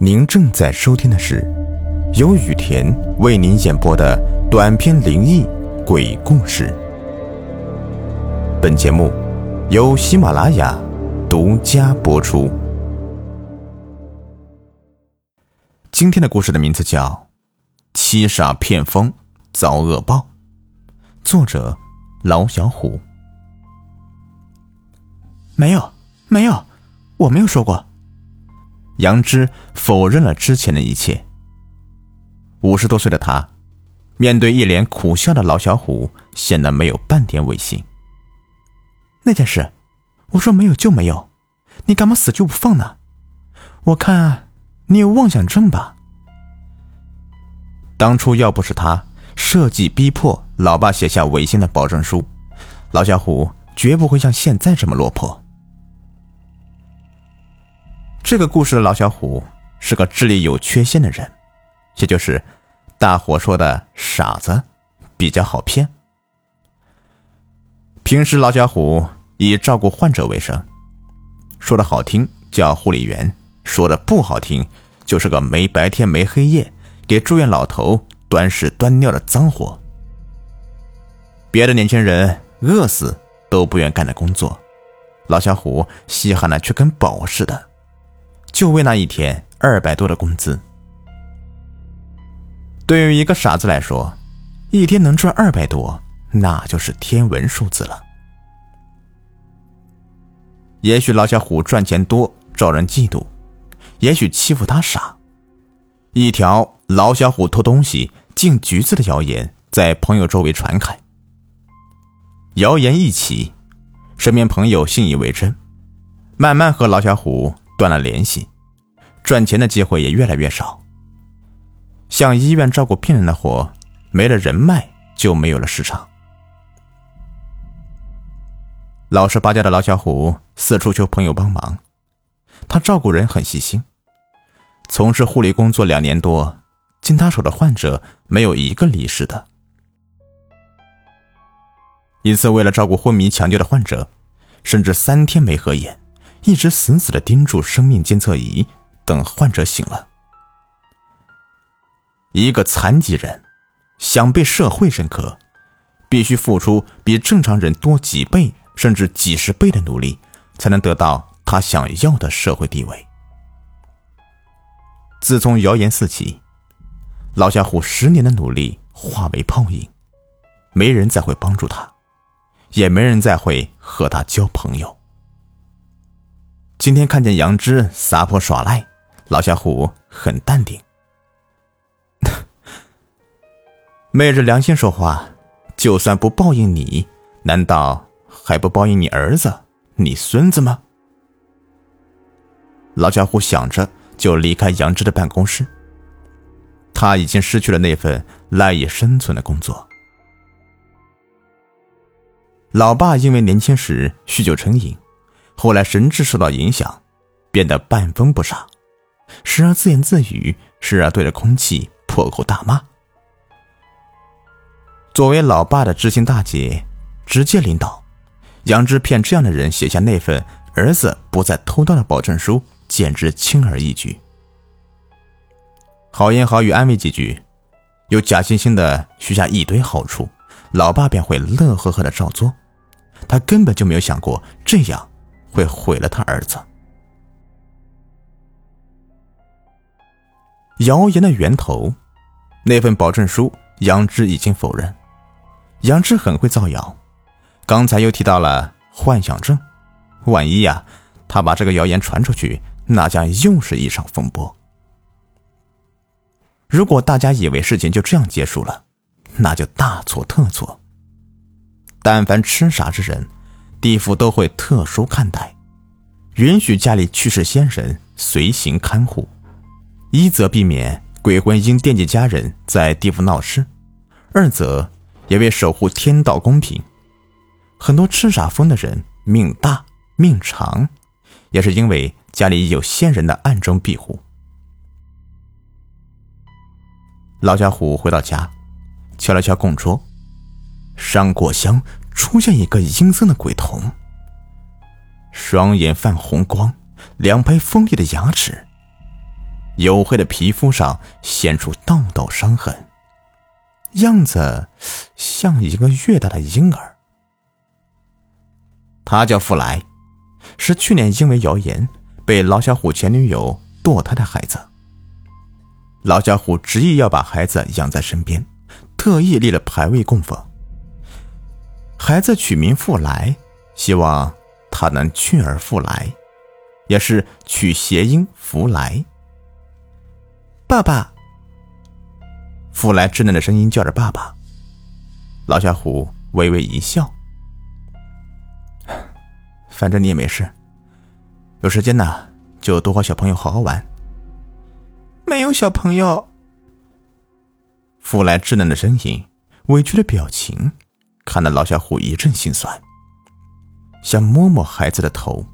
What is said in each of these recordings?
您正在收听的是由雨田为您演播的短篇灵异鬼故事。本节目由喜马拉雅独家播出。今天的故事的名字叫《七傻骗疯遭恶报》，作者老小虎。没有，没有，我没有说过。杨枝否认了之前的一切。五十多岁的他，面对一脸苦笑的老小虎，显得没有半点违心。那件事，我说没有就没有，你干嘛死就不放呢？我看你有妄想症吧。当初要不是他设计逼迫老爸写下违心的保证书，老小虎绝不会像现在这么落魄。这个故事的老小虎是个智力有缺陷的人，也就是大伙说的傻子，比较好骗。平时老小虎以照顾患者为生，说的好听叫护理员，说的不好听就是个没白天没黑夜给住院老头端屎端尿的脏活。别的年轻人饿死都不愿干的工作，老小虎稀罕的却跟宝似的。就为那一天二百多的工资，对于一个傻子来说，一天能赚二百多，那就是天文数字了。也许老小虎赚钱多招人嫉妒，也许欺负他傻。一条老小虎偷东西进局子的谣言在朋友周围传开，谣言一起，身边朋友信以为真，慢慢和老小虎。断了联系，赚钱的机会也越来越少。像医院照顾病人的活，没了人脉就没有了市场。老实巴交的老小虎四处求朋友帮忙，他照顾人很细心，从事护理工作两年多，经他手的患者没有一个离世的。一次为了照顾昏迷抢救的患者，甚至三天没合眼。一直死死的盯住生命监测仪，等患者醒了。一个残疾人想被社会认可，必须付出比正常人多几倍甚至几十倍的努力，才能得到他想要的社会地位。自从谣言四起，老小虎十年的努力化为泡影，没人再会帮助他，也没人再会和他交朋友。今天看见杨枝撒泼耍赖，老小虎很淡定。昧着良心说话，就算不报应你，难道还不报应你儿子、你孙子吗？老小虎想着，就离开杨枝的办公室。他已经失去了那份赖以生存的工作。老爸因为年轻时酗酒成瘾。后来神智受到影响，变得半疯不傻，时而自言自语，时而对着空气破口大骂。作为老爸的知心大姐，直接领导杨志骗这样的人写下那份儿子不再偷盗的保证书，简直轻而易举。好言好语安慰几句，又假惺惺的许下一堆好处，老爸便会乐呵呵的照做。他根本就没有想过这样。会毁了他儿子。谣言的源头，那份保证书，杨志已经否认。杨志很会造谣，刚才又提到了幻想症，万一呀，他把这个谣言传出去，那将又是一场风波。如果大家以为事情就这样结束了，那就大错特错。但凡痴傻之人。地府都会特殊看待，允许家里去世先人随行看护，一则避免鬼魂因惦记家人在地府闹事，二则也为守护天道公平。很多痴傻疯的人命大命长，也是因为家里有先人的暗中庇护。老家虎回到家，敲了敲供桌，上过香。出现一个阴森的鬼童，双眼泛红光，两排锋利的牙齿，黝黑的皮肤上现出道道伤痕，样子像一个月大的婴儿。他叫富来，是去年因为谣言被老小虎前女友堕胎的孩子。老小虎执意要把孩子养在身边，特意立了牌位供奉。孩子取名富来，希望他能去而复来，也是取谐音“福来”。爸爸，富来稚嫩的声音叫着爸爸。老小虎微微一笑，反正你也没事，有时间呢就多和小朋友好好玩。没有小朋友。富来稚嫩的声音，委屈的表情。看得老小虎一阵心酸，想摸摸孩子的头，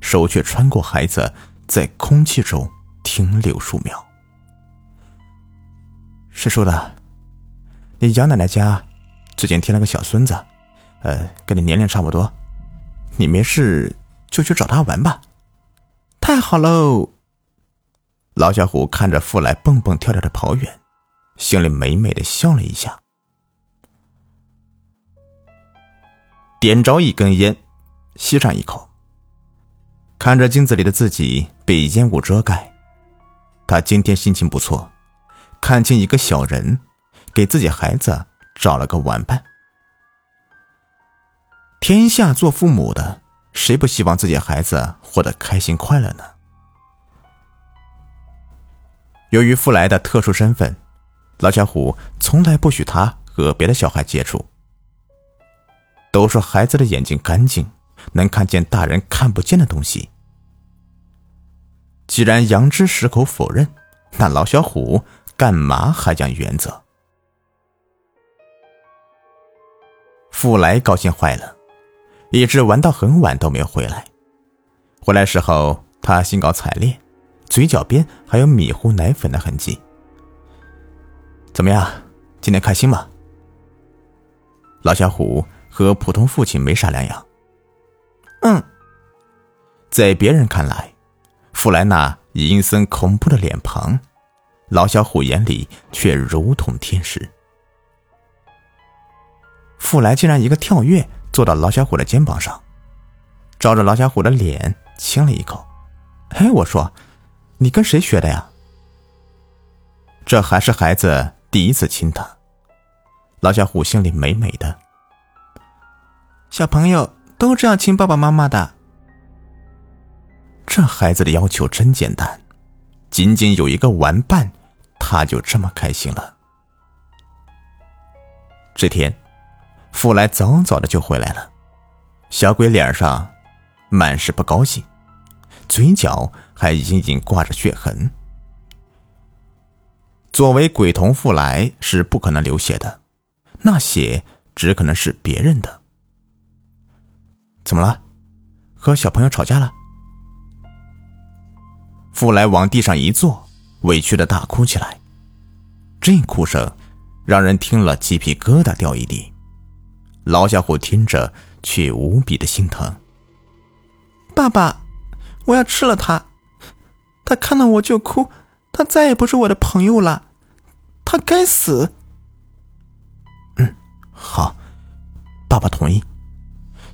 手却穿过孩子，在空气中停留数秒。是说的，你杨奶奶家最近添了个小孙子，呃，跟你年龄差不多，你没事就去找他玩吧。太好喽！老小虎看着富来蹦蹦跳跳的跑远，心里美美的笑了一下。点着一根烟，吸上一口。看着镜子里的自己被烟雾遮盖，他今天心情不错，看清一个小人，给自己孩子找了个玩伴。天下做父母的，谁不希望自己孩子活得开心快乐呢？由于富来的特殊身份，老小虎从来不许他和别的小孩接触。都说孩子的眼睛干净，能看见大人看不见的东西。既然杨枝矢口否认，那老小虎干嘛还讲原则？富来高兴坏了，一直玩到很晚都没有回来。回来时候，他兴高采烈，嘴角边还有米糊奶粉的痕迹。怎么样，今天开心吗？老小虎。和普通父亲没啥两样。嗯，在别人看来，富莱那阴森恐怖的脸庞，老小虎眼里却如同天使。富来竟然一个跳跃坐到老小虎的肩膀上，照着老小虎的脸亲了一口。哎，我说，你跟谁学的呀？这还是孩子第一次亲他，老小虎心里美美的。小朋友都这样亲爸爸妈妈的。这孩子的要求真简单，仅仅有一个玩伴，他就这么开心了。这天，富来早早的就回来了，小鬼脸上满是不高兴，嘴角还隐隐挂着血痕。作为鬼童，富来是不可能流血的，那血只可能是别人的。怎么了？和小朋友吵架了？富来往地上一坐，委屈的大哭起来。这哭声让人听了鸡皮疙瘩掉一地。老小虎听着却无比的心疼。爸爸，我要吃了他！他看到我就哭，他再也不是我的朋友了。他该死！嗯，好，爸爸同意。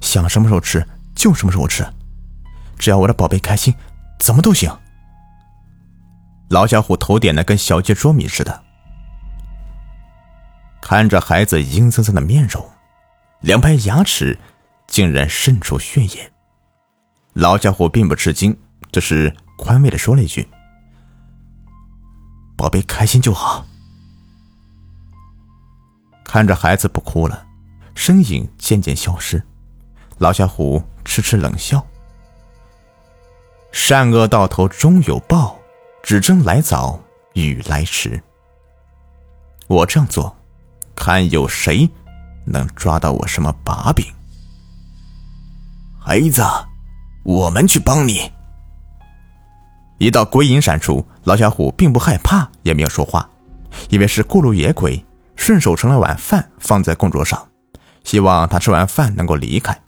想什么时候吃就什么时候吃，只要我的宝贝开心，怎么都行。老小虎头点的跟小鸡啄米似的，看着孩子阴森森的面容，两排牙齿竟然渗出血液。老小虎并不吃惊，只是宽慰的说了一句：“宝贝开心就好。”看着孩子不哭了，身影渐渐消失。老小虎痴痴冷笑：“善恶到头终有报，只争来早与来迟。我这样做，看有谁能抓到我什么把柄。”孩子，我们去帮你。一道鬼影闪出，老小虎并不害怕，也没有说话，以为是过路野鬼，顺手盛了碗饭放在供桌上，希望他吃完饭能够离开。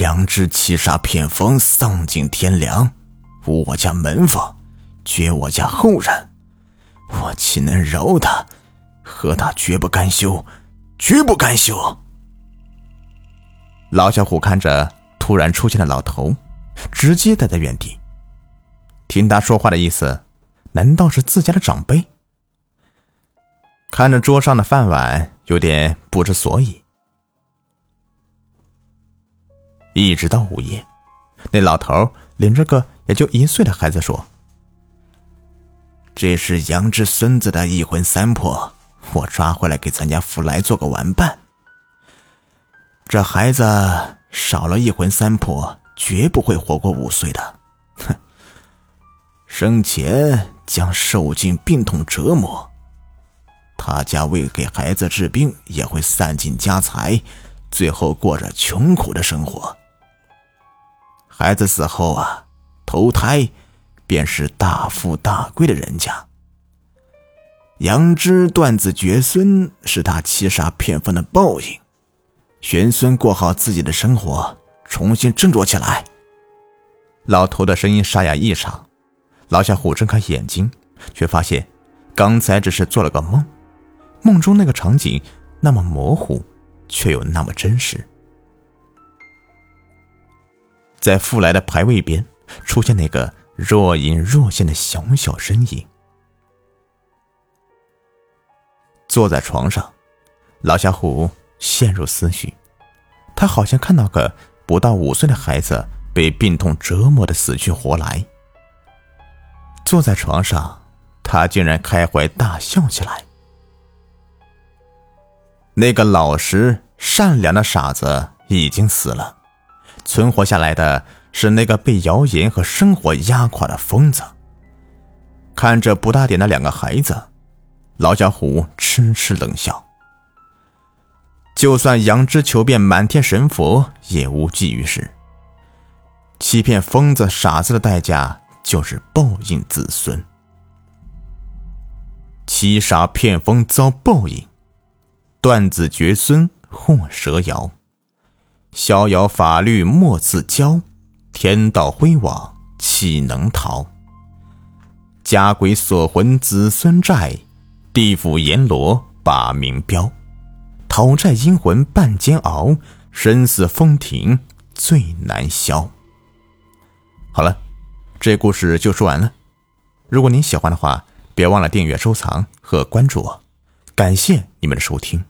杨志七杀骗风丧尽天良，污我家门房绝我家后人，我岂能饶他？和他绝不甘休，绝不甘休！老小虎看着突然出现的老头，直接呆在原地。听他说话的意思，难道是自家的长辈？看着桌上的饭碗，有点不知所以。一直到午夜，那老头领着个也就一岁的孩子说：“这是杨志孙子的一魂三魄，我抓回来给咱家福来做个玩伴。这孩子少了一魂三魄，绝不会活过五岁的。哼，生前将受尽病痛折磨。”他家为给孩子治病，也会散尽家财，最后过着穷苦的生活。孩子死后啊，投胎便是大富大贵的人家。杨枝断子绝孙是他欺杀骗婚的报应。玄孙过好自己的生活，重新振作起来。老头的声音沙哑异常，老小虎睁开眼睛，却发现刚才只是做了个梦。梦中那个场景那么模糊，却又那么真实。在富来的牌位边出现那个若隐若现的小小身影。坐在床上，老小虎陷入思绪。他好像看到个不到五岁的孩子被病痛折磨的死去活来。坐在床上，他竟然开怀大笑起来。那个老实善良的傻子已经死了，存活下来的是那个被谣言和生活压垮的疯子。看着不大点的两个孩子，老小虎痴痴冷笑。就算杨枝求遍满天神佛，也无济于事。欺骗疯子傻子的代价，就是报应子孙。欺傻骗疯遭报应。断子绝孙或蛇咬，逍遥法律莫自骄，天道辉煌岂能逃？家鬼锁魂子孙债，地府阎罗把名标，讨债阴魂半煎熬，生死风停最难消。好了，这故事就说完了。如果您喜欢的话，别忘了订阅、收藏和关注我。感谢你们的收听。